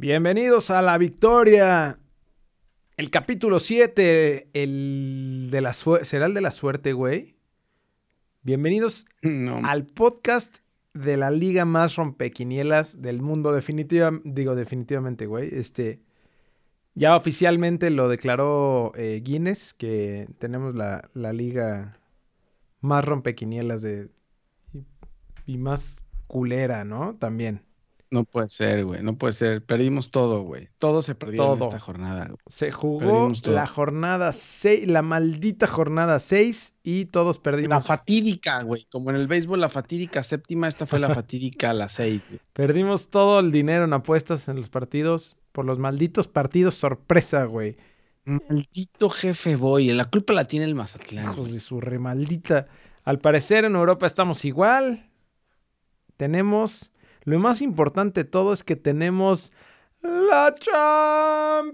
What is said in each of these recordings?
Bienvenidos a la victoria. El capítulo 7, el de la ¿será el de la suerte, güey? Bienvenidos al podcast de la liga más rompequinielas del mundo. Definitiva, digo definitivamente, güey. Este, ya oficialmente lo declaró eh, Guinness, que tenemos la, la, liga más rompequinielas de, y más culera, ¿no? También. No puede ser, güey. No puede ser. Perdimos todo, güey. Todo se perdió en esta jornada. Se jugó la jornada 6, la maldita jornada 6 y todos perdimos. La fatídica, güey. Como en el béisbol, la fatídica séptima, esta fue la fatídica la 6, güey. Perdimos todo el dinero en apuestas en los partidos por los malditos partidos sorpresa, güey. Maldito jefe boy. La culpa la tiene el Mazatlán. Hijos de su remaldita. Al parecer en Europa estamos igual. Tenemos lo más importante de todo es que tenemos la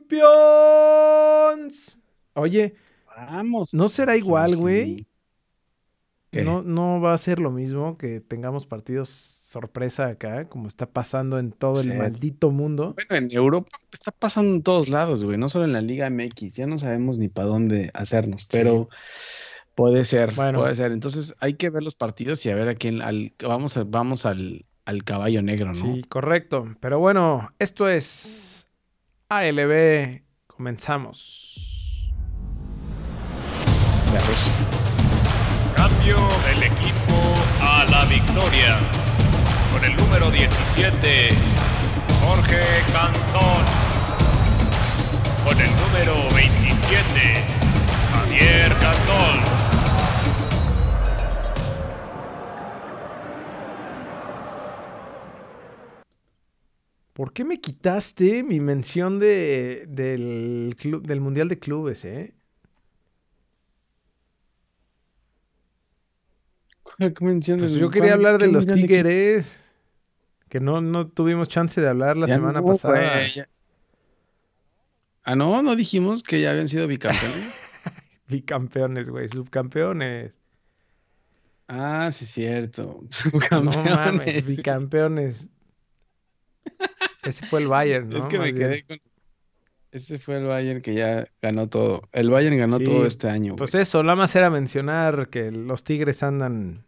Champions. Oye, Vamos. ¿no será igual, güey? No, no va a ser lo mismo que tengamos partidos sorpresa acá, como está pasando en todo el maldito mundo. Bueno, en Europa está pasando en todos lados, güey, no solo en la Liga MX, ya no sabemos ni para dónde hacernos, pero puede ser, puede ser. Entonces hay que ver los partidos y a ver a quién, al, vamos, vamos al, al caballo negro, ¿no? Sí, correcto. Pero bueno, esto es ALB. Comenzamos. Cambio del equipo a la victoria. Con el número 17, Jorge Cantón. Con el número 27, Javier Cantón. ¿Por qué me quitaste mi mención de, del, del Mundial de Clubes, eh? ¿Qué mención pues yo quería hablar de los Tigres. Que no, no tuvimos chance de hablar la semana pasada. ah, no, no dijimos que ya habían sido bicampeones. bicampeones, güey, subcampeones. Ah, sí, cierto. Subcampeones. No mames, bicampeones. Ese fue el Bayern, ¿no? Es que me quedé con... Ese fue el Bayern que ya ganó todo. El Bayern ganó todo este año. Pues eso, nada más era mencionar que los Tigres andan,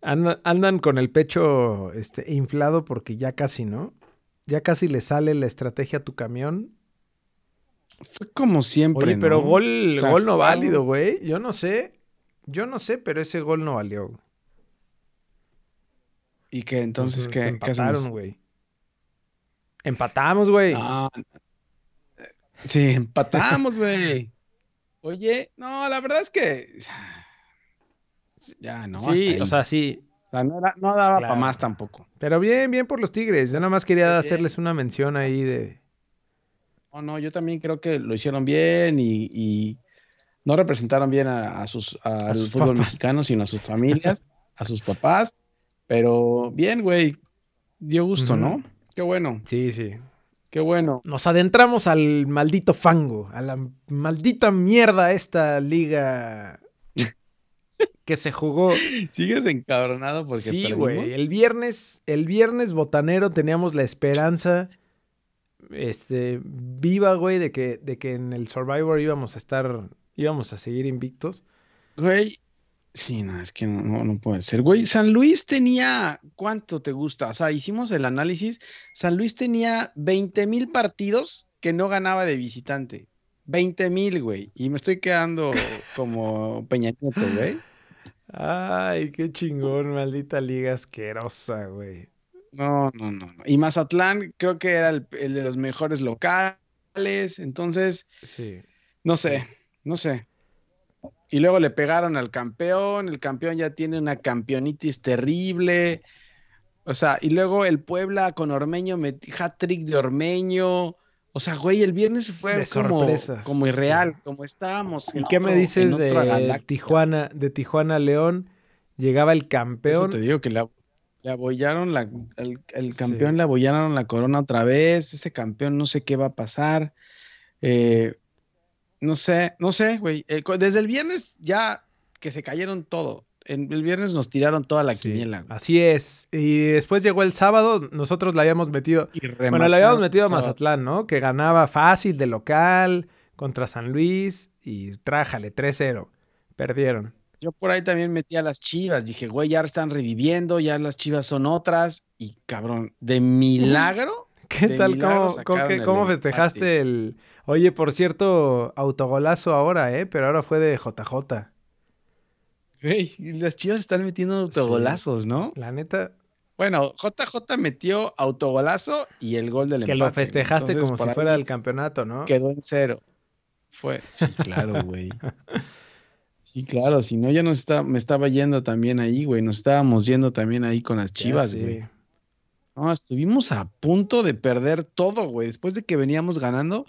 andan, con el pecho este, inflado porque ya casi, ¿no? Ya casi le sale la estrategia a tu camión. Fue como siempre. Oye, pero gol, gol no válido, güey. Yo no sé. Yo no sé, pero ese gol no valió. ¿Y que entonces, ¿qué, ¿qué güey? Empatamos, güey. Sí, empatamos, güey. Oye, no, la verdad es que. Ya, no. Sí, o sea, sí. O sea, no, daba para más tampoco. Pero bien, bien por los Tigres. Yo nada más quería hacerles una mención ahí de. No, no, yo también creo que lo hicieron bien y, no representaron bien a, sus al fútbol mexicano, sino a sus familias, a sus papás. Pero bien, güey. Dio gusto, ¿no? Qué bueno. Sí, sí. Qué bueno. Nos adentramos al maldito fango, a la maldita mierda esta liga que se jugó. Sigues encabronado porque Sí, güey. El viernes, el viernes botanero teníamos la esperanza este viva, güey, de que de que en el Survivor íbamos a estar íbamos a seguir invictos. Güey, Sí, no, es que no, no, puede ser. Güey, San Luis tenía, ¿cuánto te gusta? O sea, hicimos el análisis. San Luis tenía 20 mil partidos que no ganaba de visitante. 20 mil, güey. Y me estoy quedando como Peña Nieto, güey. Ay, qué chingón, maldita liga asquerosa, güey. No, no, no, no. Y Mazatlán creo que era el, el de los mejores locales. Entonces, sí. no sé, no sé. Y luego le pegaron al campeón, el campeón ya tiene una campeonitis terrible. O sea, y luego el Puebla con Ormeño, hat-trick de Ormeño. O sea, güey, el viernes fue como, como irreal, como estábamos. ¿Y qué me dices de Tijuana, de Tijuana León? Llegaba el campeón. Eso te digo que le, abollaron la, el, campeón le abollaron la corona otra vez. Ese campeón no sé qué va a pasar. Eh, no sé, no sé, güey. desde el viernes ya que se cayeron todo. el viernes nos tiraron toda la quiniela. Así es. Y después llegó el sábado, nosotros la habíamos metido. bueno, la habíamos metido a Mazatlán, ¿no? Que ganaba fácil de local contra San Luis y trájale 3-0. Perdieron. Yo por ahí también metí a las chivas. Dije, güey, ya están reviviendo, ya las chivas son otras. Y cabrón, de milagro. ¿Qué tal? ¿Cómo, festejaste el. Oye, por cierto, autogolazo ahora, ¿eh? Pero ahora fue de JJ. Güey, las chivas están metiendo autogolazos, ¿no? La neta. Bueno, JJ metió autogolazo y el gol del empate. Que lo festejaste como si fuera el campeonato, ¿no? Quedó en cero. Fue. Sí, claro, güey. Sí, claro, si no ya nos está, me estaba yendo también ahí, güey. Nos estábamos yendo también ahí con las chivas, güey. No, estuvimos a punto de perder todo, güey. Después de que veníamos ganando,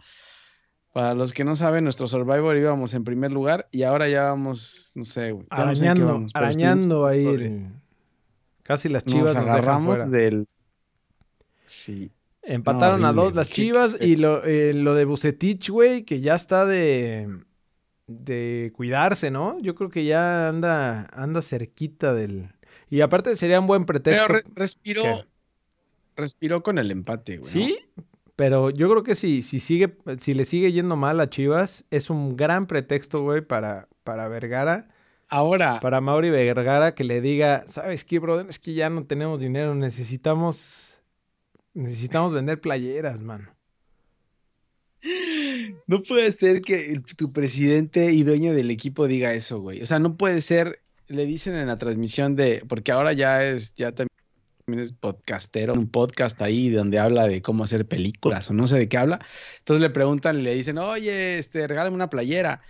para los que no saben, nuestro Survivor íbamos en primer lugar y ahora ya vamos, no sé, güey. Arañando, arañando ahí. Casi las chivas nos, agarramos del. Sí. Empataron a dos las chivas y lo, eh, lo de Bucetich, güey, que ya está de de cuidarse, ¿no? Yo creo que ya anda, anda cerquita del... Y aparte sería un buen pretexto. Pero respiró, respiró con el empate, güey. Sí, pero yo creo que si, si, sigue, si le sigue yendo mal a Chivas, es un gran pretexto, güey, para, para Vergara. Ahora. Para Mauri Vergara que le diga, ¿sabes qué, brother? Es que ya no tenemos dinero, necesitamos, necesitamos vender playeras, mano. No puede ser que tu presidente y dueño del equipo diga eso, güey. O sea, no puede ser, le dicen en la transmisión de, porque ahora ya es, ya también es podcastero, un podcast ahí donde habla de cómo hacer películas o no sé de qué habla. Entonces le preguntan, le dicen, oye, este, regálame una playera.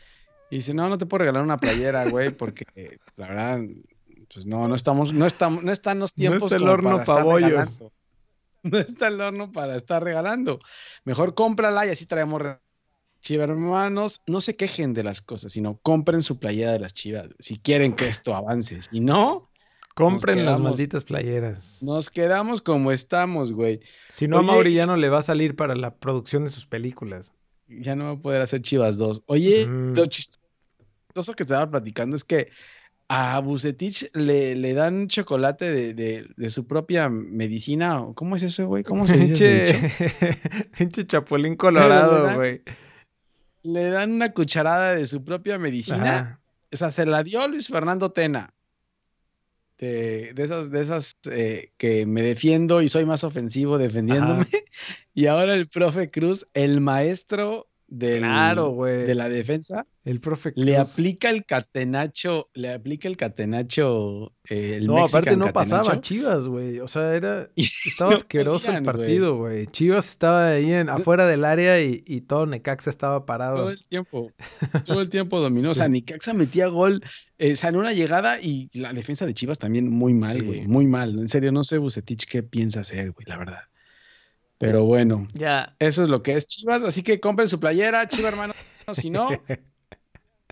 Y dice, no, no te puedo regalar una playera, güey, porque la verdad, pues no, no estamos, no estamos, no están los tiempos. No está el horno para bollos. No está el horno para estar regalando. Mejor cómprala y así traemos Chivas hermanos, no se quejen de las cosas, sino compren su playera de las chivas si quieren que esto avance. Si no, compren las malditas playeras. Nos quedamos como estamos, güey. Si no, a Mauri ya no le va a salir para la producción de sus películas. Ya no va a poder hacer Chivas 2. Oye, lo chistoso que estaba platicando es que a Bucetich le, le dan chocolate de, de, su propia medicina. ¿Cómo es eso, güey? ¿Cómo se dice Pinche chapulín colorado, güey le dan una cucharada de su propia medicina. O sea, se la dio Luis Fernando Tena. De, esas, de esas eh, que me defiendo y soy más ofensivo defendiéndome. Y ahora el profe Cruz, el maestro claro, de la defensa. El profe Le aplica el catenacho, le aplica el catenacho. Eh, el no, aparte no pasaba Chivas, güey. O sea, era. Estaba asqueroso el partido, güey. Chivas estaba ahí en, afuera del área y, todo Necaxa estaba parado. Todo el tiempo. Todo el tiempo dominó. O sea, Necaxa metía gol. Eh, o sea, en una llegada y la defensa de Chivas también muy mal, güey. Muy mal. En serio, no sé, Bucetich, qué piensa hacer, güey, la verdad. Pero bueno, ya. eso es lo que es Chivas. Así que compren su playera, Chivas hermano. Si no,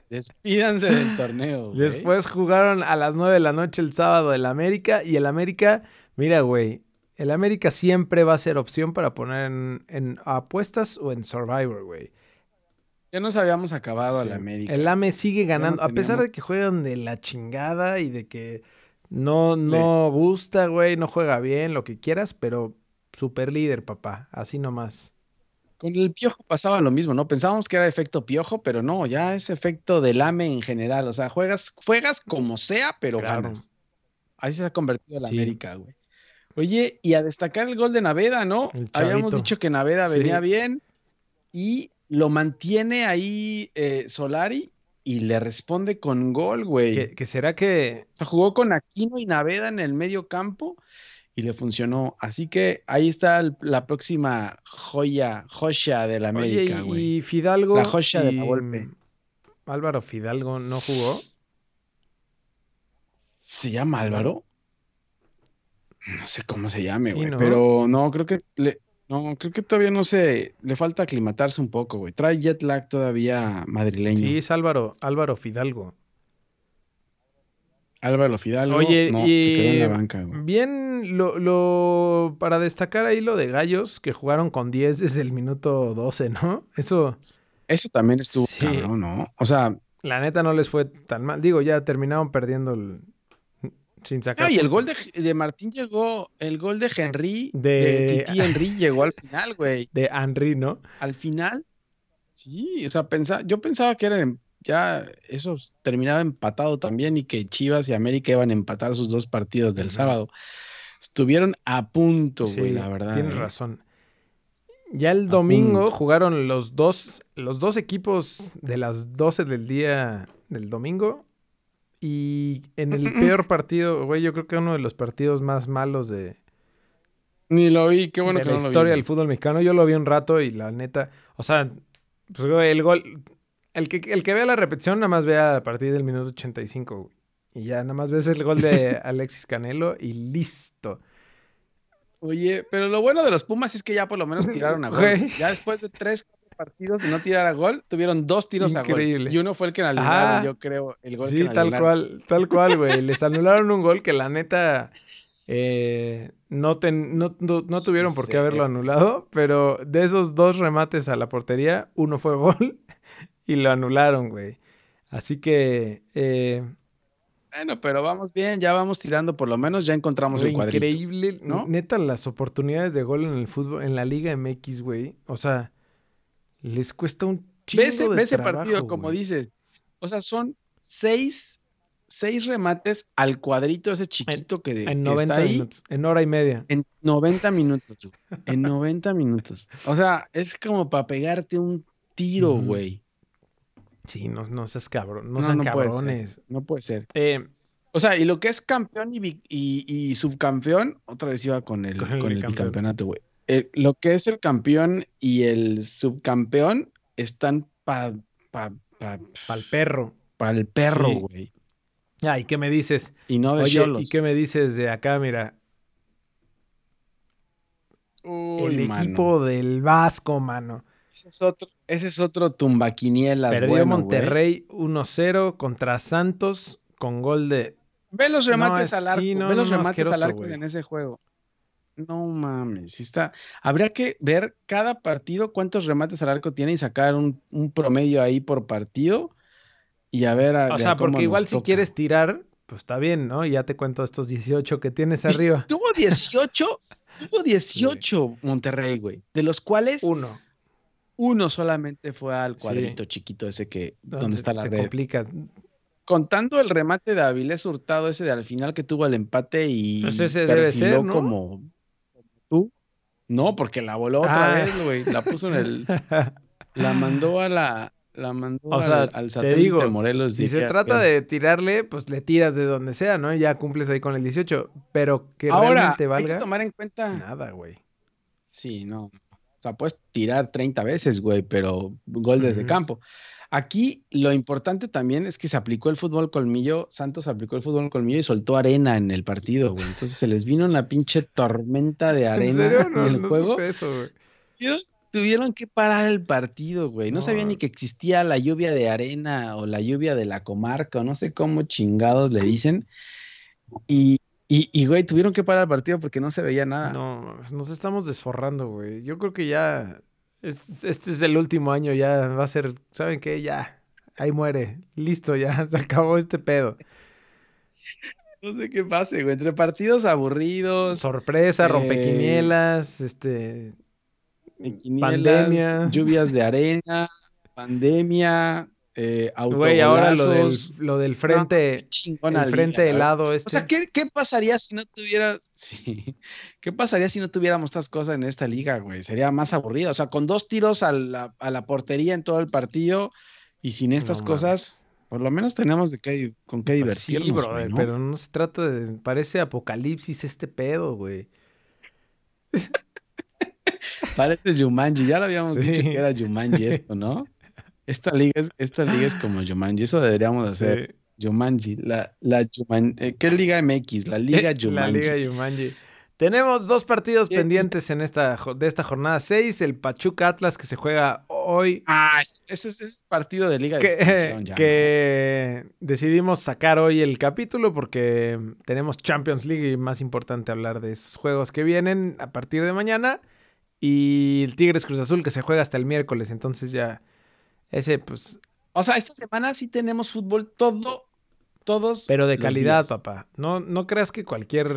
despídanse del torneo. Después jugaron a las 9 de la noche el sábado el América. Y el América, mira, güey. El América siempre va a ser opción para poner en, apuestas o en Survivor, güey. Ya nos habíamos acabado al América. El AME sigue ganando, a pesar de que juegan de la chingada y de que no, no gusta, güey, no juega bien, lo que quieras, pero super líder, papá, así nomás. Con el piojo pasaba lo mismo, ¿no? Pensábamos que era efecto piojo, pero no, ya es efecto del AME en general. O sea, juegas, juegas como sea, pero ganas. Así se ha convertido la América, güey. Oye, y a destacar el gol de Naveda, ¿no? Habíamos dicho que Naveda venía bien y lo mantiene ahí eh, Solari y le responde con gol, güey. ¿Que, será que... O sea, jugó con Aquino y Naveda en el medio campo y le funcionó. Así que ahí está la próxima joya, joya de la América, güey. Y Fidalgo. La joya de la golpe. Álvaro Fidalgo no jugó. ¿Se llama Álvaro? No sé cómo se llame, güey. Pero no, creo que le, no, creo que todavía no sé. Le falta aclimatarse un poco, güey. Trae jet lag todavía madrileño. Sí, es Álvaro, Álvaro Fidalgo. Álvaro Fidalgo Oye, no, y se quedó en la banca. Bien, lo, para destacar ahí lo de Gallos, que jugaron con 10 desde el minuto 12, ¿no? Eso... Eso también estuvo cabrón, ¿no? O sea... La neta no les fue tan mal. Digo, ya terminaron perdiendo sin sacar. y el gol de, Martín llegó, el gol de Henry, de, Titi Henry llegó al final, güey. De Henry, ¿no? Al final, sí, o sea, yo pensaba que era ya eso terminaba empatado también y que Chivas y América iban a empatar sus dos partidos del sábado. Estuvieron a punto, güey, la verdad. Tienes ¿eh? razón. Ya el domingo jugaron los dos, los dos equipos de las 12 del día del domingo. Y en el peor partido, güey, yo creo que uno de los partidos más malos de. Ni lo vi, qué bueno de la historia del fútbol mexicano. Yo lo vi un rato y la neta. O sea, pues, el gol. El que, el que vea la repetición, nada más vea a partir del minuto 85, güey. Y ya nada más ves el gol de Alexis Canelo y listo. Oye, pero lo bueno de los Pumas es que ya por lo menos tiraron a gol. Ya después de tres partidos de no tirar a gol, tuvieron dos tiros a gol. Y uno fue el que anularon, yo creo, el gol sí, tal cual, tal cual, güey. Les anularon un gol que la neta eh, no, no, tuvieron por qué haberlo anulado, pero de esos dos remates a la portería, uno fue gol y lo anularon, güey. Así que eh, bueno, pero vamos bien, ya vamos tirando, por lo menos ya encontramos el cuadrito. Increíble, ¿no? Neta, las oportunidades de gol en el fútbol, en la Liga MX, güey. O sea, les cuesta un chingo ves, de ese partido, como dices. O sea, son seis, seis remates al cuadrito ese chiquito que, en 90 está ahí. Minutos, en hora y media. En 90 minutos, en 90 minutos. O sea, es como para pegarte un tiro, güey. Sí, no, no seas cabrón, no, sean cabrones. no puede ser. Eh, o sea, y lo que es campeón y, subcampeón, otra vez iba con el, con el, bicampeonato, güey. Eh, lo que es el campeón y el subcampeón están para pa, pa, el perro. Para el perro, güey. Ah, ¿y qué me dices? Y no de Oye, ¿y qué me dices de acá? Mira. el equipo del Vasco, mano. Ese es otro, ese es otro tumbaquinielas. Perdió Monterrey 1-0 contra Santos con gol de. Ve los remates al arco. ve los remates al arco en ese juego. No mames, está. Habría que ver cada partido cuántos remates al arco tiene y sacar un, promedio ahí por partido y a ver. A, o sea, porque igual si quieres tirar, pues está bien, ¿no? Ya te cuento estos 18 que tienes arriba. Tuvo 18, tuvo 18 Monterrey, güey. De los cuales. Uno. Uno solamente fue al cuadrito chiquito ese que donde, está la se complica. Contando el remate de Avilés Hurtado ese de al final que tuvo el empate y pues ese debe ser, ¿no? como tú. No, porque la voló otra ah. vez, güey. La puso en el. la mandó a la. La mandó o sea, al, te digo, de Morelos. Si se trata de tirarle, pues le tiras de donde sea, ¿no? Y ya cumples ahí con el 18. Pero que realmente valga. Hay que tomar en cuenta. Nada, güey. Sí, no. O sea, puedes tirar 30 veces, güey, pero gol desde campo. Aquí lo importante también es que se aplicó el fútbol colmillo, Santos aplicó el fútbol colmillo y soltó arena en el partido, güey. Entonces se les vino una pinche tormenta de arena ¿En, el juego. eso, güey. Tuvieron que parar el partido, güey. No, sabían ni que existía la lluvia de arena o la lluvia de la comarca, o no sé cómo chingados le dicen. Y, y, güey, tuvieron que parar el partido porque no se veía nada. No, nos estamos desforrando, güey. Yo creo que ya. Este es el último año, ya va a ser. ¿Saben qué? Ya. Ahí muere. Listo, ya. Se acabó este pedo. No sé qué pase, güey. Entre partidos aburridos. Sorpresa, rompequinielas, eh, este. pandemia. Lluvias de arena, pandemia, eh, Güey, ahora lo del, lo del frente, el frente helado este. O sea, ¿qué, pasaría si no tuviera, sí, qué pasaría si no tuviéramos estas cosas en esta liga, güey? Sería más aburrido. O sea, con dos tiros a la, portería en todo el partido y sin estas cosas, por lo menos tenemos de qué, con qué pues divertirnos. Sí, brother, pero no se trata de, parece apocalipsis este pedo, güey. Parece Jumanji, ya lo habíamos dicho que era Jumanji esto, ¿no? Esta liga es, esta liga es como Jumanji, eso deberíamos hacer. Jumanji, la, la Jumanji, eh, ¿qué Liga MX? La Liga Jumanji. La Liga Jumanji. Tenemos dos partidos pendientes en esta, de esta jornada 6, el Pachuca Atlas que se juega hoy. Ah, ese, es partido de Liga de que, ya, que decidimos sacar hoy el capítulo porque tenemos Champions League y más importante hablar de esos juegos que vienen a partir de mañana y el Tigres Cruz Azul que se juega hasta el miércoles, entonces ya ese, pues. O sea, esta semana sí tenemos fútbol todo, todos. Pero de calidad, papá. No, no creas que cualquier.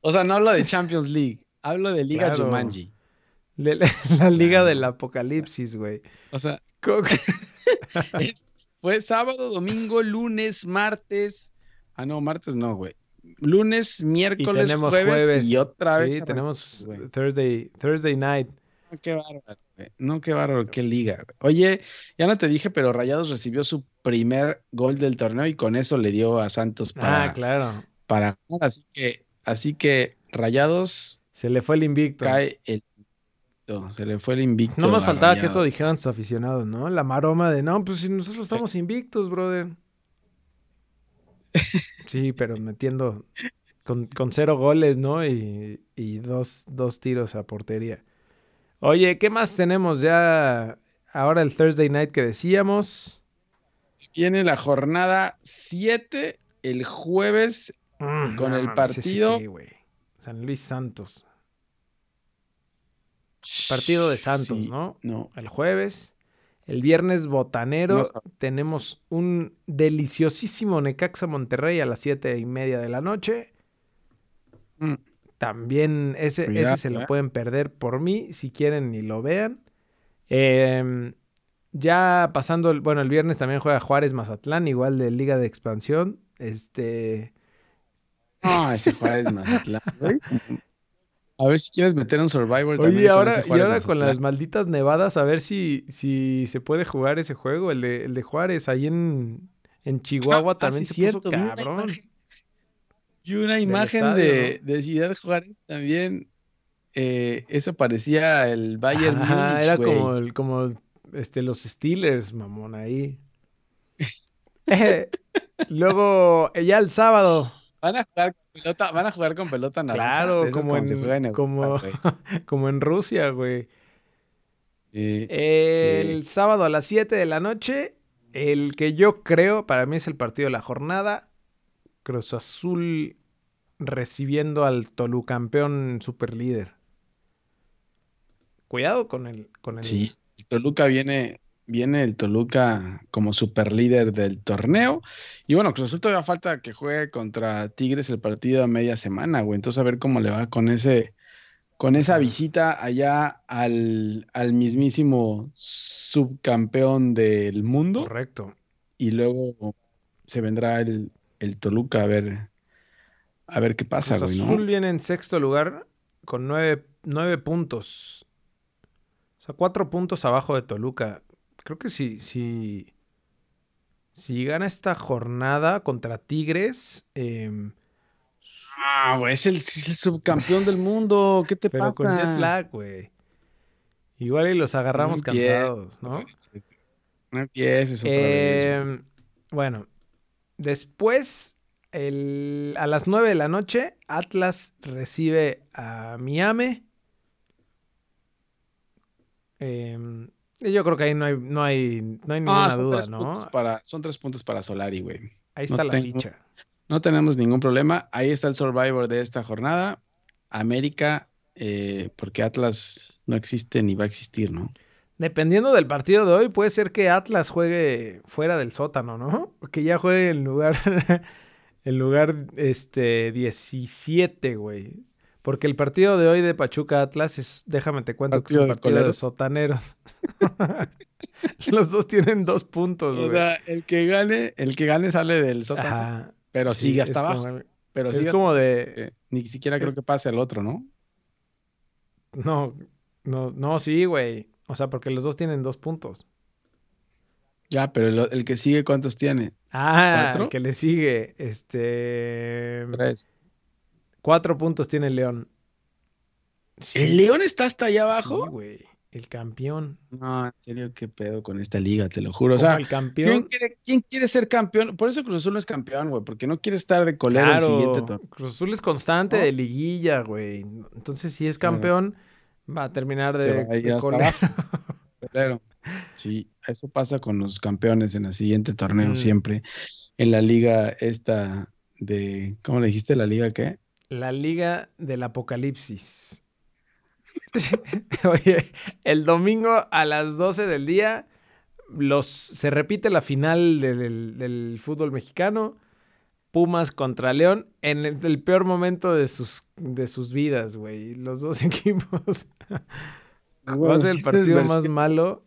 O sea, no hablo de Champions League. Hablo de Liga Jumanji. la, Liga del Apocalipsis, güey. O sea, fue sábado, domingo, lunes, martes. Ah, no, martes no, güey. Lunes, miércoles, jueves, y otra vez. Sí, tenemos Thursday, Thursday night. qué bárbaro. No, qué bárbaro, qué liga. Oye, ya no te dije, pero Rayados recibió su primer gol del torneo y con eso le dio a Santos ah, para. Ah, claro. Para. Así que, así que Rayados. Se le fue el invicto. Cae el se le fue el invicto. No más faltaba que eso dijeran sus aficionados, ¿no? La maroma de, no, pues si nosotros estamos invictos, brother. Sí, pero metiendo con, cero goles, ¿no? Y, dos, dos, tiros a portería. Oye, ¿qué más tenemos ya? Ahora el Thursday night que decíamos. Viene la jornada 7 el jueves mm, con el partido. San Luis Santos. Partido de Santos, ¿no? No. El jueves. El viernes botanero tenemos un deliciosísimo Necaxa Monterrey a las siete y media de la noche. Mm. También ese, ese se lo pueden perder por mí, si quieren ni lo vean. Em, ya pasando, el, bueno, el viernes también juega Juárez Mazatlán, igual de Liga de Expansión. Este. Ah, ese Juárez Mazatlán, A ver si quieres meter un Survivor también. Oye, ahora, y ahora con las malditas nevadas, a ver si, si se puede jugar ese juego, el de, el de Juárez, ahí en, en Chihuahua ah, también se puso cabrón. Y una imagen de, de, Ciudad Juárez también. Eh, eso parecía el Bayern Ah, era como, el, como este, los Steelers, mamón, ahí. Luego, ya el sábado. Van a jugar con pelota, van a jugar con pelota naranja. Claro, como en, como, como en Rusia, güey. Sí, el sábado a las 7 de la noche, el que yo creo, para mí es el partido de la jornada, Cruz Azul recibiendo al Tolucampeón superlíder. Cuidado con el, con el... Sí, el Toluca viene, viene el Toluca como super líder del torneo. Y bueno, Cruz Azul todavía falta que juegue contra Tigres el partido a media semana, güey. Entonces a ver cómo le va con ese, con esa visita allá al, al mismísimo subcampeón del mundo. Correcto. Y luego se vendrá el, el Toluca a ver, a ver qué pasa, Cruz Azul viene en sexto lugar con nueve, nueve puntos. O sea, cuatro puntos abajo de Toluca creo que si, si, si gana esta jornada contra Tigres. Eh, ah, güey, es el, subcampeón del mundo. ¿Qué te pero pasa? Con jet lag, güey. Igual y los agarramos cansados, ¿no? No empieces otra vez. Em, bueno, después, el, a las 9 de la noche, Atlas recibe a Miami. Eh, yo creo que ahí no hay, no hay, no hay ninguna ah, duda, ¿no? Para, son tres puntos para Solari, güey. Ahí está la ficha. No tenemos ningún problema. Ahí está el Survivor de esta jornada. América, eh, porque Atlas no existe ni va a existir, ¿no? Dependiendo del partido de hoy, puede ser que Atlas juegue fuera del sótano, ¿no? Que ya juegue en lugar, en lugar este, 17, güey. Porque el partido de hoy de Pachuca Atlas es, déjame te cuento que es un partido de, sotaneros. Los dos tienen dos puntos, güey. O sea, el que gane, el que gane sale del sótano. pero sigue hasta abajo. pero es como de. Ni siquiera creo que pase el otro, ¿no? No, no, no, sí, güey. O sea, porque los dos tienen dos puntos. Ya, pero el, que sigue, ¿cuántos tiene? Ah, el que le sigue, este. Tres. Cuatro puntos tiene el León. ¿El León está hasta allá abajo? Sí, güey. El campeón. No, en serio, qué pedo con esta liga, te lo juro. O sea, el campeón. ¿quién quiere, ser campeón? Por eso Cruz Azul no es campeón, güey, porque no quiere estar de colero el siguiente torneo. Cruz Azul es constante de liguilla, güey. Entonces, si es campeón, va a terminar de, de colero. Sí, eso pasa con los campeones en el siguiente torneo mm. siempre. En la liga esta de, ¿cómo le dijiste? ¿La liga qué? La Liga del Apocalipsis. Oye, el domingo a las 12 del día, los, se repite la final del, fútbol mexicano. Pumas contra León en el, peor momento de sus, de sus vidas, güey. Los dos equipos. Va a ser el partido más malo.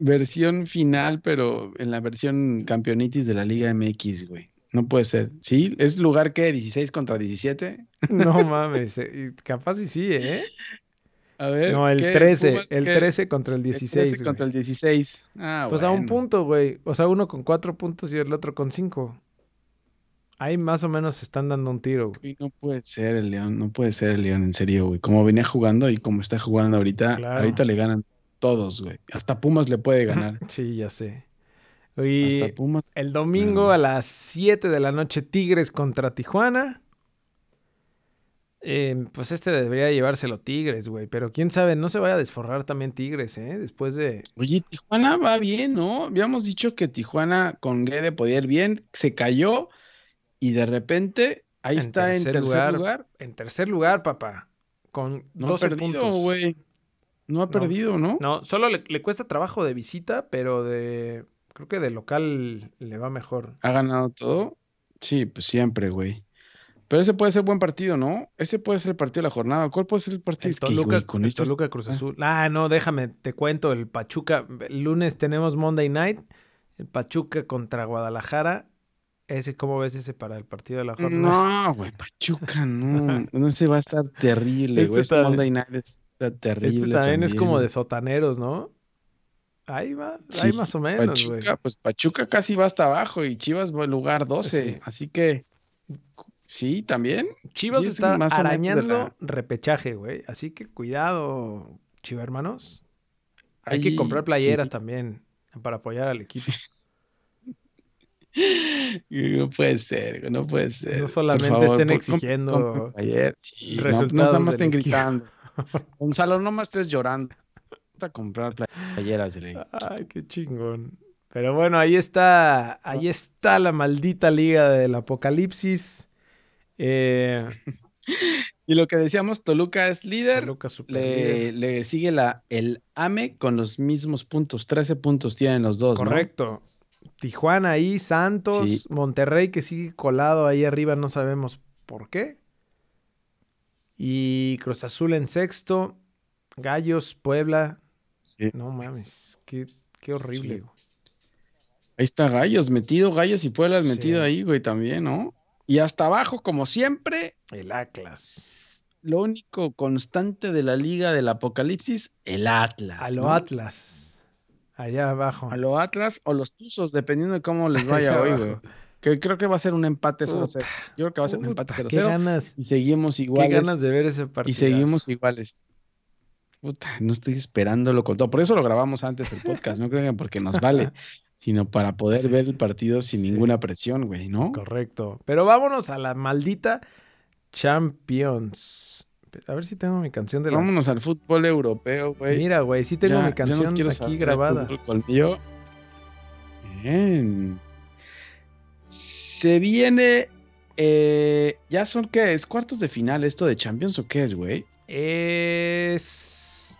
Versión final, pero en la versión campeonitis de la Liga MX, güey. No puede ser. ¿Sí? ¿Es lugar que 16 contra 17? No mames. Eh, capaz y sí, ¿eh? A ver. No, el 13. El 13 contra el 16. El 13 contra el 16. Ah, pues a un punto, güey. O sea, uno con cuatro puntos y el otro con cinco. Ahí más o menos se están dando un tiro, güey. No puede ser el León, no puede ser el León, en serio, güey. Como venía jugando y como está jugando ahorita, ahorita le ganan todos, güey. Hasta Pumas le puede ganar. sí, ya sé. Y Hasta Pumas. el domingo a las 7 de la noche, Tigres contra Tijuana. Em, pues este debería llevárselo Tigres, güey. Pero quién sabe, no se vaya a desforrar también Tigres, ¿eh? Después de. Oye, Tijuana va bien, ¿no? Habíamos dicho que Tijuana con Guede podía ir bien, se cayó y de repente ahí está en tercer lugar, En tercer lugar, papá. Con no 12 ha perdido, güey. No ha perdido, ¿no? No, solo le, le, cuesta trabajo de visita, pero de. Creo que de local le va mejor. ¿Ha ganado todo? Sí, pues siempre, güey. Pero ese puede ser buen partido, ¿no? Ese puede ser el partido de la jornada. ¿Cuál puede ser el partido? El Toluca, con el Toluca Cruz ah. Azul. Ah. no, déjame, te cuento. El Pachuca. El lunes tenemos Monday Night. El Pachuca contra Guadalajara. Ese, ¿Cómo ves ese para el partido de la jornada? No, güey, Pachuca, no. no se va a estar terrible, este güey. Este Monday Night está terrible. Este también, es como de sotaneros, ¿no? Ahí va, ahí más o menos, güey. Pues Pachuca casi va hasta abajo y Chivas va al lugar 12. Así que Sí, también. Chivas está arañando repechaje, güey. Así que cuidado, Chiva hermanos. Hay que comprar playeras también para apoyar al equipo. No puede ser, no puede ser. No solamente estén exigiendo sí, resultados. No, nada más estén gritando. Gonzalo, no más estés llorando. A comprar playeras del. Ay, qué chingón. Pero bueno, ahí está, ahí está la maldita liga del apocalipsis. Eh, y lo que decíamos, Toluca es líder. Toluca le, le, sigue la, el AME con los mismos puntos. 13 puntos tienen los dos. Correcto. Tijuana ahí, Santos, Monterrey que sigue colado ahí arriba, no sabemos por qué. Y Cruz Azul en sexto. Gallos, Puebla. No mames, qué, horrible. Ahí está Gallos metido, Gallos y Puebla metido ahí, güey, también, ¿no? Y hasta abajo, como siempre, el Atlas. Lo único constante de la Liga del Apocalipsis, el Atlas. A lo Atlas. Allá abajo. A lo Atlas o los Tuzos, dependiendo de cómo les vaya hoy, güey. Que creo que va a ser un empate 0 Yo creo que va a ser un empate 0 ¿Qué ganas? Y seguimos iguales. Qué ganas de ver ese partido. Y seguimos iguales. Puta, no estoy esperándolo con todo. Por eso lo grabamos antes el podcast, no creo que porque nos vale. sino para poder ver el partido sin ninguna presión, güey, ¿no? Correcto. Pero vámonos a la maldita Champions. A ver si tengo mi canción de la... Vámonos al fútbol europeo, güey. Mira, güey, sí tengo mi canción aquí grabada. Bien. Se viene... Eh, ¿Ya son qué es? ¿Cuartos de final esto de Champions o qué es, güey? Es...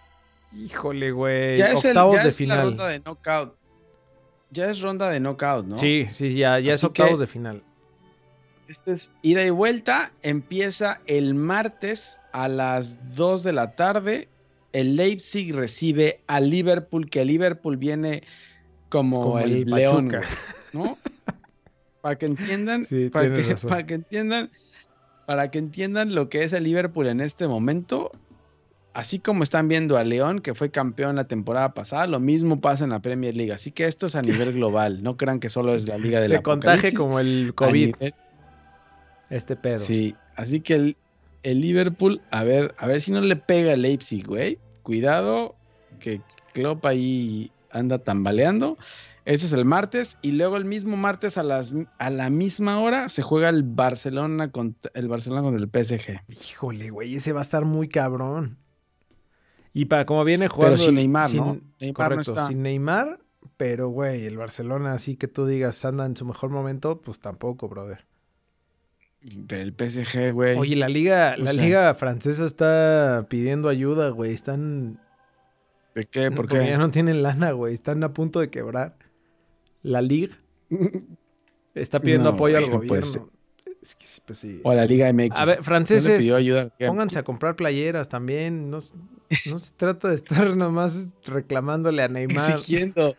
Híjole, güey. Ya es, Octavos de final. la ronda de knockout ya es ronda de knockout, ¿no? Sí, sí, ya, ya es octavos de final. Este es ida y vuelta. Empieza el martes a las 2 de la tarde. El Leipzig recibe a Liverpool, que Liverpool viene como, el, león, ¿no? para que entiendan, para, que, para que entiendan, para que entiendan lo que es el Liverpool en este momento, así como están viendo a León, que fue campeón la temporada pasada, lo mismo pasa en la Premier League. Así que esto es a nivel global. No crean que solo es la Liga de la Se contagie como el COVID. Este pedo. Sí, así que el, el, Liverpool, a ver, a ver si no le pega el Leipzig, güey. Cuidado, que Klopp ahí anda tambaleando. Eso es el martes. Y luego el mismo martes a, las, a la misma hora se juega el Barcelona contra el Barcelona con el PSG. Híjole, güey, ese va a estar muy cabrón. Y para como viene jugando. Pero sin Neymar, ¿no? correcto, sin Neymar, pero güey, el Barcelona, así que tú digas, anda en su mejor momento, pues tampoco, brother. El PSG, güey. Oye, la liga, la liga francesa está pidiendo ayuda, güey. Están. ¿De qué? ¿Por Porque qué? ya no tienen lana, güey. Están a punto de quebrar. La Liga está pidiendo No, apoyo al güey, puede gobierno. Es que sí, pues sí. O a la Liga MX. A ver, ¿No le franceses, ayuda a pónganse a comprar playeras también. No, no se trata de estar nomás reclamándole a Neymar. exigiendo.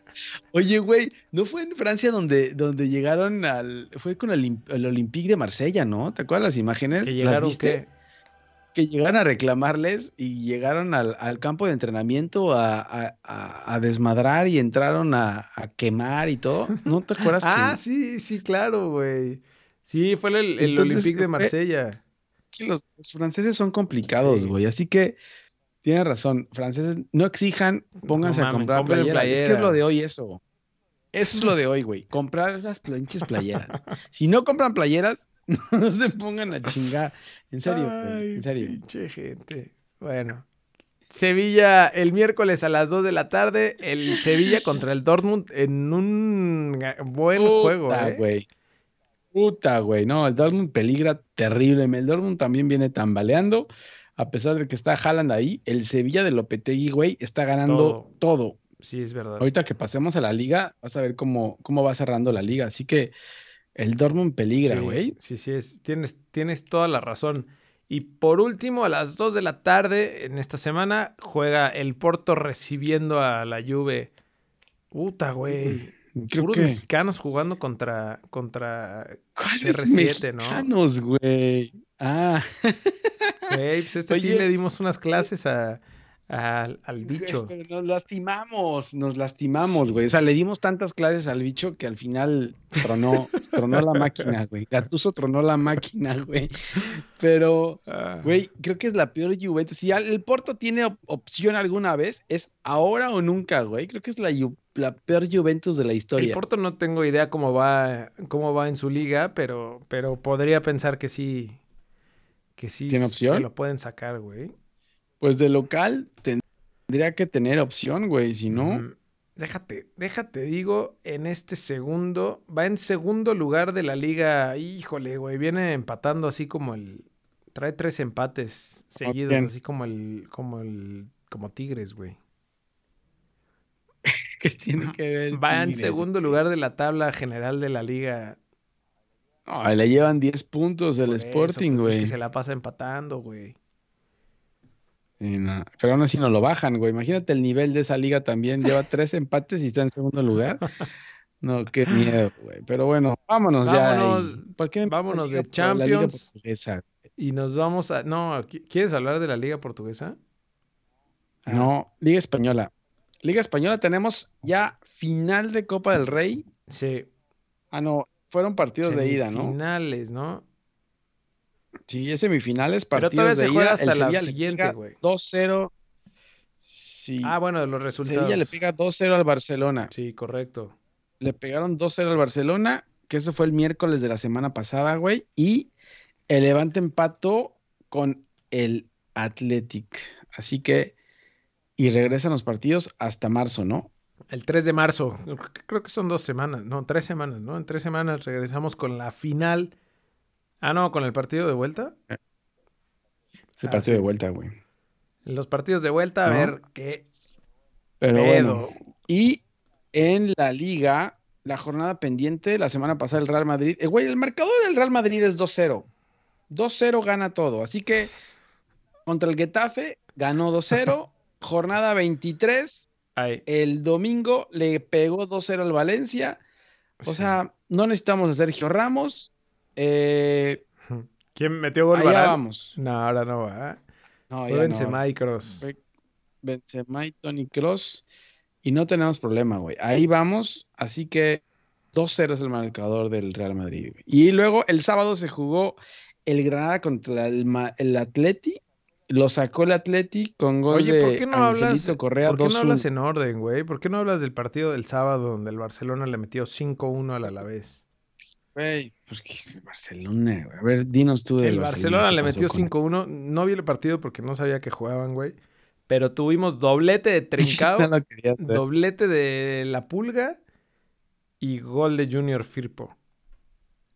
Oye, güey, ¿no fue en Francia donde, donde llegaron al. Fue con el, el Olympique de Marsella, ¿no? ¿Te acuerdas las imágenes? Que ¿Las llegaron viste? que Que llegaron a reclamarles y llegaron al, al campo de entrenamiento a, a- a- a desmadrar y entraron a, a quemar y todo. ¿No te acuerdas Ah, que, sí, sí, claro, güey. Sí, fue el, el Entonces, Olympique de fue- Marsella. que los, los franceses son complicados, Sí. güey? Así que tienes razón. Franceses, no exijan, pónganse No a comprar playeras. Es que es lo de hoy eso. Eso es lo de hoy, güey. Comprar las planches playeras. Si no compran playeras, no se pongan a chingar. En serio. Ay, En serio. Pinche gente. Bueno. Sevilla el miércoles a las 2 de la tarde. El Sevilla contra el Dortmund en un buen juego, ¿eh? güey. Puta, güey. No, el Dortmund peligra terrible. El Dortmund también viene tambaleando. A pesar de que está Haaland ahí, el Sevilla de Lopetegui, güey, está ganando todo. Sí, es verdad. Ahorita que pasemos a la liga, vas a ver cómo, cómo va cerrando la liga. Así que el Dortmund peligra, Sí, güey. Sí, sí, es, tienes, tienes toda la razón. Y por último, a las 2 de la tarde en esta semana juega el Porto recibiendo a la Juve. Puta, güey. Creo Puros que. mexicanos jugando contra, contra ¿Cuáles CR7, ¿no? mexicanos, güey? Ah, Güey, pues este Oye. le dimos unas clases a- a- al bicho. pero nos lastimamos, nos lastimamos, güey. O sea, le dimos tantas clases al bicho que al final tronó, tronó la máquina, güey. Gatuso tronó la máquina, güey. Pero, Ah. güey, creo que es la peor Juventus. Si al- el Porto tiene op- opción alguna vez, es ahora o nunca, güey. Creo que es la, la peor Juventus de la El historia. Porto no tengo idea cómo va, cómo va en su liga, pero, pero podría pensar que sí. Que sí ¿Tiene opción? se lo pueden sacar, güey. Pues de local tendría que tener opción, güey. Si no, Mm, Déjate, déjate, digo, en este segundo, va en segundo lugar de la liga. Híjole, güey, viene empatando así como el. Trae tres empates seguidos, así como el. como el. como Tigres, güey. ¿qué tiene que ver? Va en segundo lugar de la tabla general de la liga. No, le llevan 10 puntos el Sporting, pues, es güey. que se la pasa empatando, güey. No, Pero aún así no lo bajan, güey. Imagínate el nivel de esa liga también. Lleva tres empates y está en segundo lugar. No, qué miedo, güey. Pero bueno, vámonos, Vámonos, ya. ¿Por qué vámonos de Champions. Y nos vamos a. No, ¿qui- ¿quieres hablar de la liga portuguesa? Ah, No, Liga Española. Liga Española tenemos ya final de Copa del Rey. Sí. Ah, no, fueron partidos de ida, ¿no? Finales, ¿no? Sí, es semifinales, Pero partidos todavía se de juega ida. hasta el la siguiente, güey. 2-0. Sí. Ah, bueno, de los resultados. Sevilla le pega 2-0 al Barcelona. Sí, correcto. Le pegaron 2-0 al Barcelona, que eso fue el miércoles de la semana pasada, güey. Y el Levante empató con el Athletic. Así que, y regresan los partidos hasta marzo, ¿no? El 3 de marzo. Creo que son dos semanas. No, tres semanas, ¿no? En tres semanas regresamos con la final. Ah, no, con el partido de vuelta. Es el Ah, partido sí. de vuelta, güey. Los partidos de vuelta, a ¿No? ver qué Pero pedo. bueno. Y en la liga, la jornada pendiente, la semana pasada el Real Madrid. Eh, güey, el marcador del Real Madrid es 2-0. 2-0 gana todo. Así que contra el Getafe ganó 2-0. jornada 23. Ay, El domingo le pegó 2-0 al Valencia. O sí. sea, no necesitamos a Sergio Ramos. Eh, ¿Quién metió gol? allá Varane? vamos. No, ahora no va. No, Fue ya no. Benzema y. Fue Benzema y Tony Cross. Y no tenemos problema, güey. Ahí vamos. Así que 2-0 es el marcador del Real Madrid. Y luego el sábado se jugó el Granada contra el, el Atleti. Lo sacó el Atleti con gol Oye, de ¿por qué no hablas, Angelito Correa ¿por qué no 2-1. hablas en orden, güey? ¿Por qué no hablas del partido del sábado donde el Barcelona le metió 5-1 al Alavés? Güey, porque es el Barcelona, güey. A ver, dinos tú del El Barcelona ¿qué le metió con- 5-1. No vi el partido porque no sabía que jugaban, güey. Pero tuvimos doblete de Trincao, No doblete de La Pulga y gol de Junior Firpo.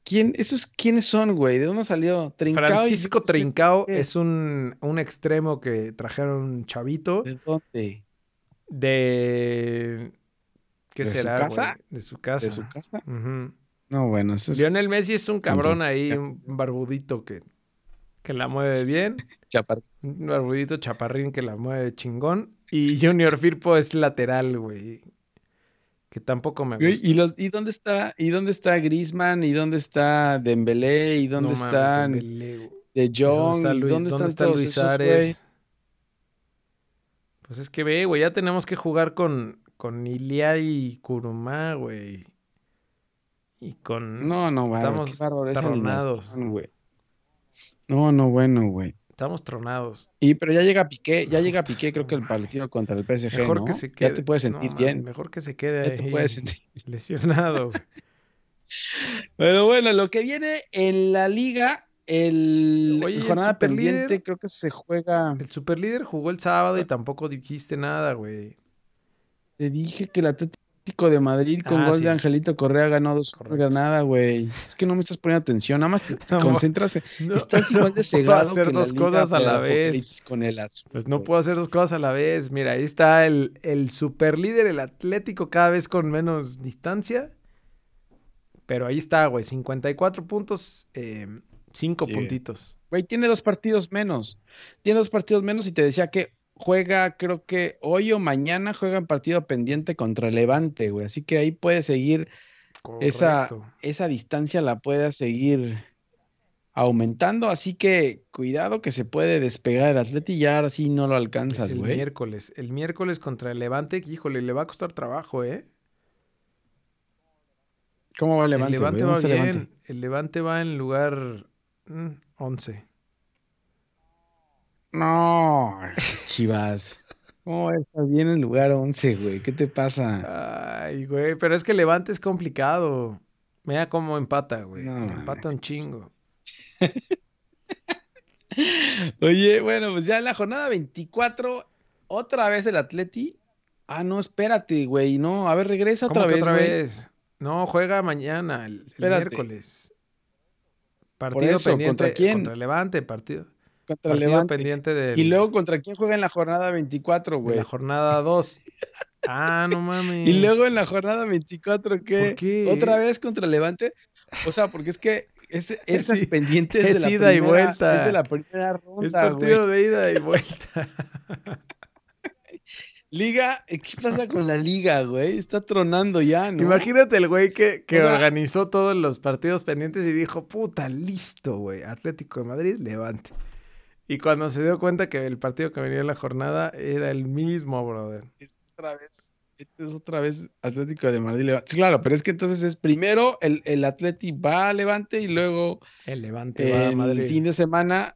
¿Quién, ¿Esos quiénes son, güey? ¿De dónde salió? Trincao y- Francisco Trincao es un, un extremo que trajeron chavito. ¿De dónde? De. ¿Qué será? Su casa? De su casa. ¿De su casa? No, bueno, eso es... Lionel Messi es un cabrón ahí, un barbudito que, que la mueve bien. Chaparrín. Un barbudito chaparrín que la mueve chingón. Y Junior Firpo es lateral, güey. Que tampoco me gusta. ¿Y, los, ¿Y dónde está? ¿Y dónde está Griezmann? ¿Y dónde está Dembélé? ¿Y dónde están De Jong? ¿Dónde está Luis, ¿Dónde, está Luis Ares? Pues es que ve, güey, ya tenemos que jugar con, con Ilia y Kurumá, güey. Y con. No, no, güey. Estamos tronados. No, no, bueno, güey. Estamos tronados. Y pero ya llega Piqué, ya llega Piqué, creo que el partido contra el PSG, mejor Que se quede. Ya te puedes sentir bien. mejor que se quede ya te puedes sentir lesionado. Pero bueno, lo que viene en la liga, el jornada pendiente, creo que se juega. El superlíder jugó el sábado y tampoco dijiste nada, güey. Te dije que la de Madrid con ah, gol de Angelito Correa ganó dos nada, güey. Es que no me estás poniendo atención, nada más te, concentras. estás igual de cegado. Puedo hacer dos cosas a la vez. Con el pues no puedo hacer dos cosas a la vez. Mira, ahí está el, el super líder, el Atlético, cada vez con menos distancia. Pero ahí está, güey. 54 puntos, 5 eh, puntitos. Güey, tiene dos partidos menos. Tiene dos partidos menos y te decía que juega, creo que hoy o mañana juega en partido pendiente contra Levante, güey. Así que ahí puede seguir esa, esa distancia, la puede seguir aumentando. Así que cuidado que se puede despegar el Atleti y ya ahora sí no lo alcanzas, güey. el miércoles, el miércoles contra el Levante, híjole, le va a costar trabajo, ¿eh? ¿Cómo va el Levante? El Levante va bien. El Levante va en lugar 11. No, Chivas. ¿Cómo estás bien en lugar 11, güey? ¿Qué te pasa? Ay, güey, pero es que Levante es complicado. Mira cómo empata, güey. empata un chingo. Oye, bueno, pues ya en la jornada 24, otra vez el Atleti. Ah, no, espérate, güey. No, a ver, regresa otra vez. Otra vez. No, juega mañana, el, miércoles. Partido pendiente. ¿Contra quién? Contra Levante, partido contra Levante. Pendiente Y luego, ¿contra quién juega en la jornada 24, güey? En la jornada 2. ah, no mames. Y luego en la jornada 24, ¿qué? ¿Otra vez contra Levante? O sea, porque es que ese, ese pendiente es, de la ida y vuelta. Es de la primera ronda, Es partido de ida y vuelta. Liga, ¿qué pasa con la liga, güey? Está tronando ya, ¿no? Imagínate el güey que, que organizó todos los partidos pendientes y dijo, puta, listo, güey. Atlético de Madrid, levante. Y cuando se dio cuenta que el partido que venía en la jornada era el mismo, brother. Es otra vez, es otra vez Atlético de Madrid Levante. claro, pero es que entonces es primero el, el Atlético va a Levante y luego el Levante va a Madrid. El fin de semana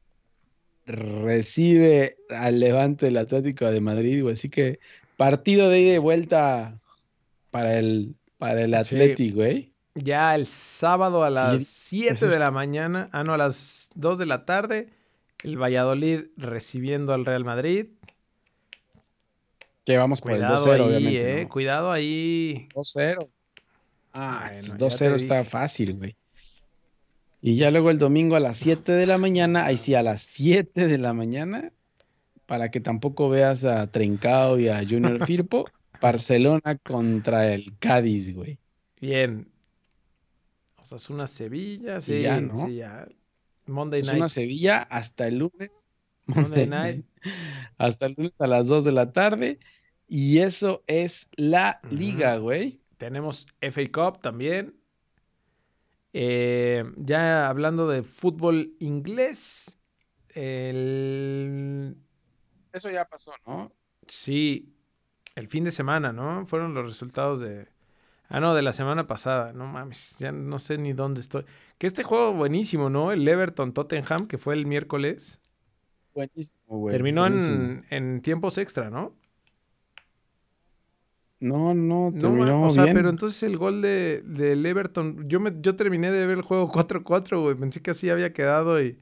recibe al Levante el Atlético de Madrid, güey. Así que partido de ida y vuelta para el, para el Atlético, güey. Ya el sábado a las 7 de la mañana, ah, no, a las 2 de la tarde el Valladolid recibiendo al Real Madrid. Que vamos por el 2-0, obviamente. Eh, Cuidado ahí. 2-0. Ah, 2-0 está fácil, güey. Y ya luego el domingo a las 7 de la mañana, ahí sí, a las 7 de la mañana, para que tampoco veas a Trincao y a Junior Firpo, Barcelona contra el Cádiz, güey. Bien. O sea, es una Sevilla, sí, ya, ¿no? sí, ya. Monday Night. Sevilla hasta el lunes. Monday Night. hasta el lunes a las 2 de la tarde. Y eso es la liga, güey. Tenemos FA Cup también. Eh, ya hablando de fútbol inglés. El... Eso ya pasó, ¿no? Sí. El fin de semana, ¿no? Fueron los resultados de... Ah, no, de la semana pasada. No mames, ya no sé ni dónde estoy. Que este juego buenísimo, ¿no? El Everton Tottenham, que fue el miércoles. Buenísimo, güey. Terminó En, tiempos extra, ¿no? No, no, terminó no, o sea, pero entonces el gol de, del Everton, yo me, yo terminé de ver el juego 4-4, güey, pensé que así había quedado y...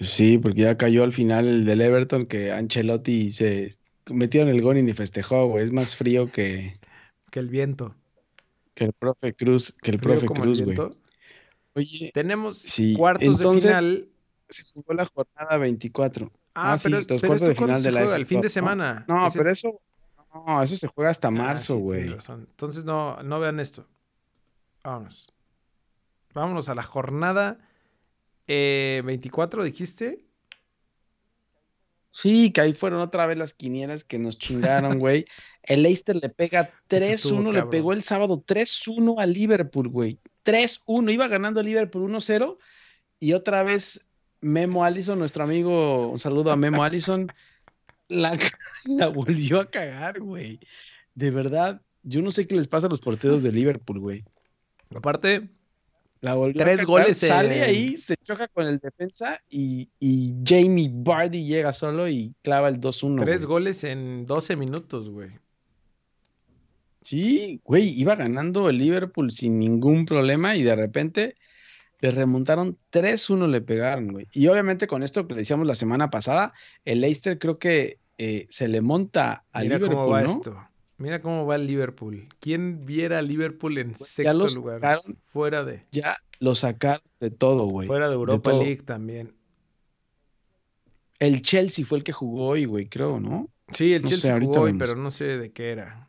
Sí, porque ya cayó al final el del Everton que Ancelotti se metió en el gol y ni festejó, güey, es más frío que... Que el viento. Que el profe Cruz, que el profe Cruz, güey. Oye, tenemos cuartos de final. Se jugó la jornada 24. Ah, ah pero, sí, los cuartos de final de la juega, el fin de semana. No, pero eso no, eso se juega hasta ah, marzo, güey. Entonces no, no vean esto. Vámonos. Vámonos a la jornada 24, eh, dijiste. Sí, que ahí fueron otra vez las quinielas que nos chingaron, güey. el Leicester le pega 3-1, le pegó el sábado 3-1 a Liverpool, güey. 3-1, iba ganando Liverpool 1-0 y otra vez Memo Allison, nuestro amigo, un saludo a Memo Allison, la, la volvió a cagar, güey. De verdad, yo no sé qué les pasa a los porteros de Liverpool, güey. Aparte, la tres goles. Sale ahí, se choca con el defensa y, Jamie Bardi llega solo y clava el 2-1. Tres goles en 12 minutos, güey. Sí, güey, iba ganando el Liverpool sin ningún problema y de repente le remontaron 3-1, le pegaron, güey. Y obviamente con esto que le decíamos la semana pasada, el Leicester creo que eh, se le monta al Liverpool, cómo va esto. Mira cómo va el Liverpool. ¿Quién viera a Liverpool en pues sexto lugar? fuera de. Ya lo sacaron de todo, güey. Fuera de Europa League también. El Chelsea fue el que jugó hoy, güey, creo, ¿no? Sí, el Chelsea jugó hoy, pero no sé de qué era.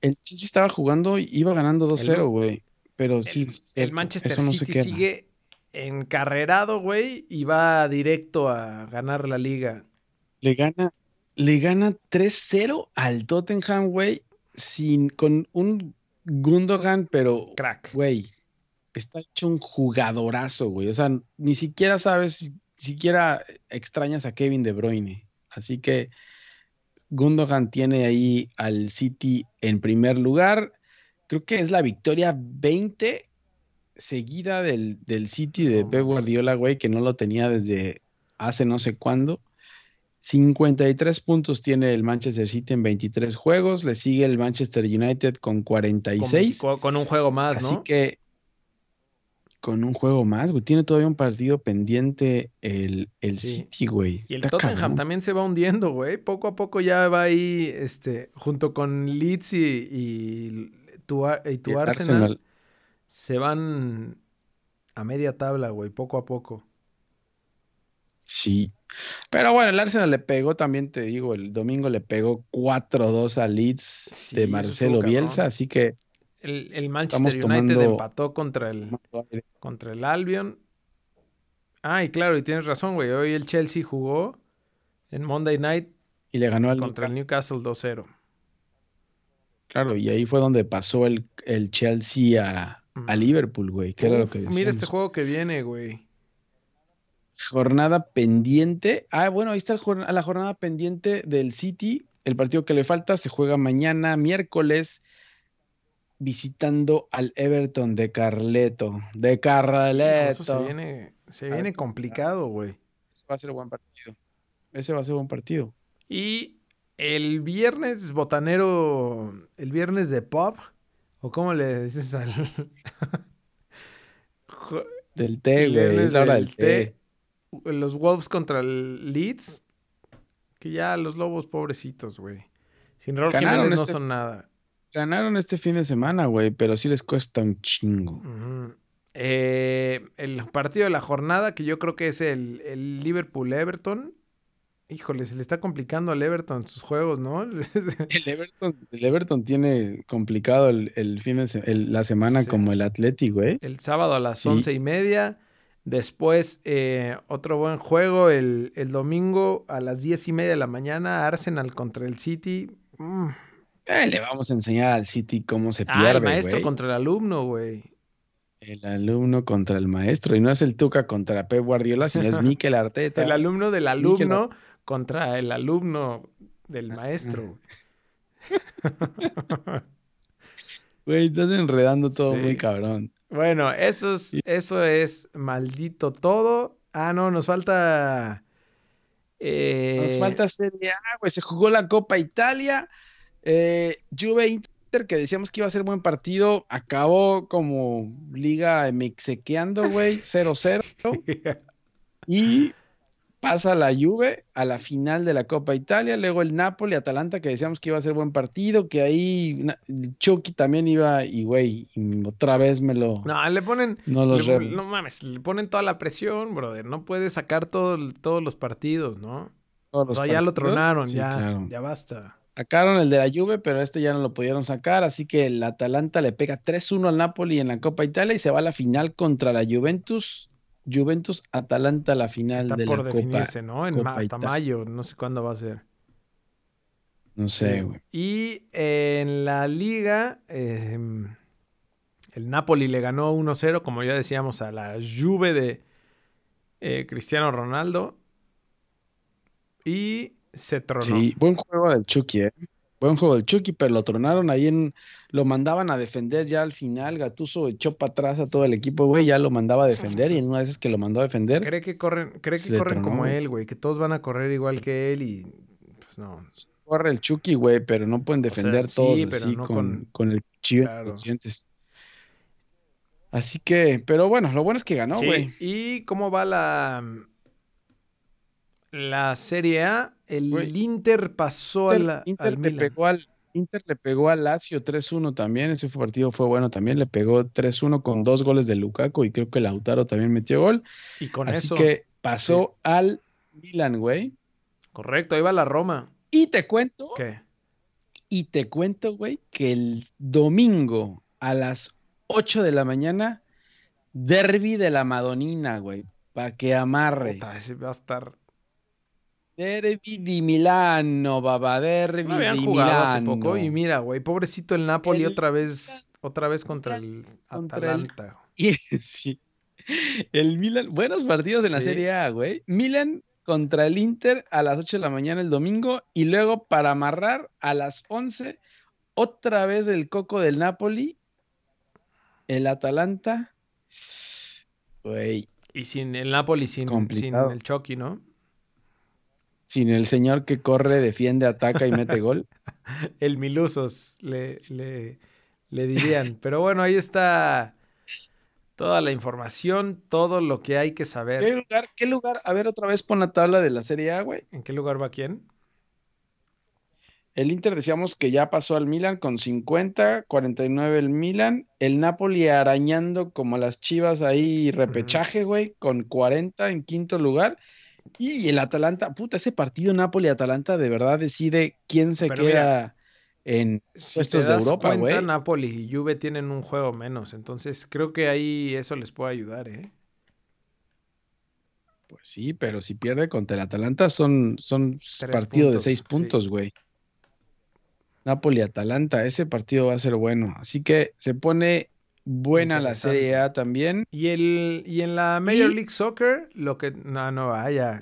El Chelsea estaba jugando y iba ganando 2-0, güey. Pero sí. El, Manchester City sigue encarrerado, güey, y va directo a ganar la liga. Le gana le gana 3-0 al Tottenham, güey, sin, con un Gundogan, pero... Crack. Güey, está hecho un jugadorazo, güey. O sea, ni siquiera sabes, siquiera extrañas a Kevin De Bruyne. Así que Gundogan tiene ahí al City en primer lugar. Creo que es la victoria 20 seguida del, del City de Pep Guardiola, güey, que no lo tenía desde hace no sé cuándo. 53 puntos tiene el Manchester City en 23 juegos, le sigue el Manchester United con 46. Con, un juego más, ¿no? Así que con un juego más, güey. Tiene todavía un partido pendiente el, el City, güey. Y el Tottenham también se va hundiendo, güey. Poco a poco ya va ahí, este, junto con Leeds y, tu, Arsenal, se van a media tabla, güey, poco a poco. Sí. Pero bueno, el Arsenal le pegó también, te digo, el domingo le pegó 4-2 a Leeds de Marcelo Bielsa, así que... El, Manchester United empató contra el, contra el Albion. Ah, y claro, y tienes razón, güey. Hoy el Chelsea jugó en Monday Night y le ganó al contra el Newcastle 2-0. Claro, y ahí fue donde pasó el, el Chelsea a, a Liverpool, güey. Que era lo que Mira este juego que viene, güey jornada pendiente. Ah, bueno, ahí está la jornada pendiente del City. El partido que le falta se juega mañana, miércoles, visitando al Everton de Carleto. De Carleto. Eso se viene, se viene complicado, güey. Ese va a ser un buen partido. Ese va a ser un buen partido. Y el viernes botanero, el viernes de pop, o cómo le dices al... del té, güey. Es la hora del té los Wolves contra el Leeds, que ya los Lobos pobrecitos, güey. Sin Raúl Jiménez no este son nada. Ganaron este fin de semana, güey, pero sí les cuesta un chingo. Eh, el partido de la jornada, que yo creo que es el, Liverpool-Everton. Híjole, se le está complicando al Everton sus juegos, ¿no? el, Everton, tiene complicado el, fin de la semana como el Athletic, güey. El sábado a las once y media. Después, eh, otro buen juego el, domingo a las diez y media de la mañana, Arsenal contra el City. Mm. Eh, le vamos a enseñar al City cómo se pierde. Ah, el maestro contra el alumno, güey. El alumno contra el maestro. Y no es el Tuca contra Pep Guardiola, sino es Mikel Arteta. el alumno del alumno contra el alumno del maestro. Güey, estás enredando todo muy cabrón. Bueno, eso es, eso es maldito todo. Ah, no, nos falta. Eh, nos falta Serie A, güey. Se jugó la Copa Italia. Eh, Juve Inter, que decíamos que iba a ser buen partido, acabó como liga mixequeando, güey, 0-0. y pasa la Juve a la final de la Copa Italia, luego el Napoli, Atalanta, que decíamos que iba a ser buen partido, que ahí Chucky también iba y güey, otra vez me lo... No, le ponen... No, no mames, le ponen toda la presión, brother, no puede sacar todos los partidos, ¿no? o sea, ya lo tronaron, ya, ya basta. Sacaron el de la Juve, pero este ya no lo pudieron sacar, así que el Atalanta le pega 3-1 al Napoli en la Copa Italia y se va a la final contra la Juventus Juventus Atalanta la final de por la definirse, ¿no? En hasta mayo, no sé cuándo va a ser. No sé, güey. Y en la liga, em, el Napoli le ganó 1-0, como ya decíamos, a la Juve de eh, Cristiano Ronaldo. Y se tronó. Sí, buen juego del Chucky, ¿eh? Buen juego del Chucky, pero lo tronaron ahí en. Lo mandaban a defender ya al final. Gatuso echó para atrás a todo el equipo, güey. Ya lo mandaba a defender y en una vez que lo mandó a defender. Cree que corren, cree que corren como él, güey. Que todos van a correr igual que él y. Pues no. Corre el Chucky, güey, pero no pueden defender todos así con, con, el cuchillo Así que, pero bueno, lo bueno es que ganó, güey. ¿Y cómo va la. La Serie A? El Inter pasó a la, Inter al le Pegó al, Inter le pegó al Lazio 3-1 también. Ese partido fue bueno también. Le pegó 3-1 con dos goles de Lukaku y creo que Lautaro también metió gol. Y con Así eso. que pasó al Milan, güey. Correcto, ahí va la Roma. Y te cuento. ¿Qué? Y te cuento, güey, que el domingo a las 8 de la mañana, derby de la Madonina, güey. Para que amarre. ese va a estar Derby di Milano, baba, derby no habían jugado hace poco y mira, güey, pobrecito el Napoli otra vez, otra vez contra el Atalanta. El, sí. El Milan, buenos partidos en la Serie A, güey. Milan contra el Inter a las 8 de la mañana el domingo y luego para amarrar a las 11 otra vez el coco del Napoli, el Atalanta. Güey. Y sin el Napoli, sin, sin el Chucky, ¿no? Sin el señor que corre, defiende, ataca y mete gol. el Milusos, le, le, le dirían. Pero bueno, ahí está toda la información, todo lo que hay que saber. ¿Qué lugar? ¿Qué lugar? A ver, otra vez pon la tabla de la Serie A, güey. ¿En qué lugar va quién? El Inter decíamos que ya pasó al Milan con 50, 49 el Milan, el Napoli arañando como las chivas ahí repechaje, güey, con 40 en quinto lugar y el Atalanta, puta, ese partido Napoli-Atalanta de verdad decide quién se queda en puestos de Europa, güey. Napoli y Juve tienen un juego menos, entonces creo que ahí eso les puede ayudar, ¿eh? Pues sí, pero si pierde contra el Atalanta son, son partido de seis puntos, güey. Napoli-Atalanta, ese partido va a ser bueno. Así que se pone Buena la Serie A también. Y, el, y en la Major League Soccer, lo que. No, no vaya.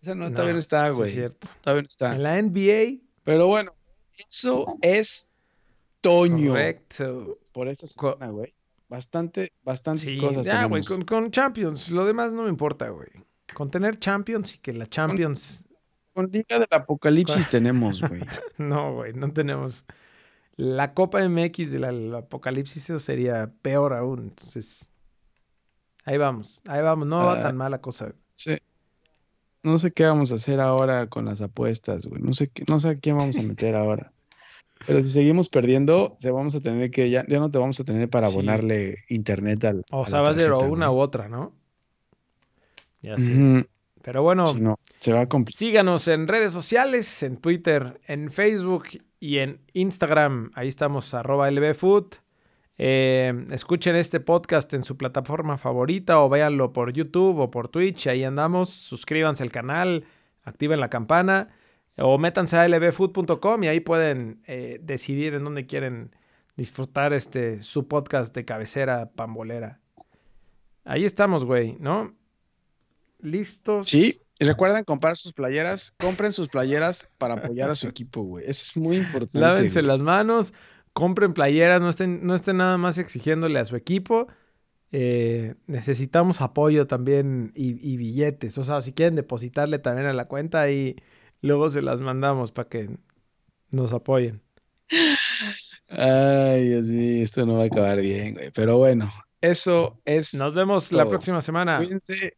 Esa no, todavía no está, güey. es cierto. Todavía no está. En la NBA. Pero bueno, eso es Toño. Correcto. Por esta semana, güey. Bastante, bastantes cosas. Ya, güey, con, con, Champions. Lo demás no me importa, güey. Con tener Champions y que la Champions. Con, Liga del Apocalipsis tenemos, güey. no, güey, no tenemos la Copa MX del Apocalipsis, eso sería peor aún. Entonces, ahí vamos, ahí vamos, no va tan ah, mala cosa. Sí. No sé qué vamos a hacer ahora con las apuestas, güey. No sé, qué, no sé a quién vamos a meter ahora. Pero si seguimos perdiendo, se vamos a tener que, ya, ya no te vamos a tener para abonarle internet al. O sea, va a ser una u otra, ¿no? Ya sí. Pero bueno, se va a síganos en redes sociales, en Twitter, en Facebook y en Instagram. Ahí estamos, arroba lbfood. Eh, escuchen este podcast en su plataforma favorita o véanlo por YouTube o por Twitch. Ahí andamos. Suscríbanse al canal, activen la campana o métanse a lbfood.com y ahí pueden eh, decidir en dónde quieren disfrutar este su podcast de cabecera pambolera. Ahí estamos, güey, ¿no? ¿Listos? Sí, y recuerden comprar sus playeras, compren sus playeras para apoyar a su equipo, güey. Eso es muy importante. Lávense las manos, compren playeras, no estén, no estén nada más exigiéndole a su equipo. Eh, necesitamos apoyo también y, billetes. O sea, si quieren depositarle también a la cuenta y luego se las mandamos para que nos apoyen. Ay, Dios mío, esto no va a acabar bien, güey. Pero bueno, eso es. Nos vemos la próxima semana. Cuídense.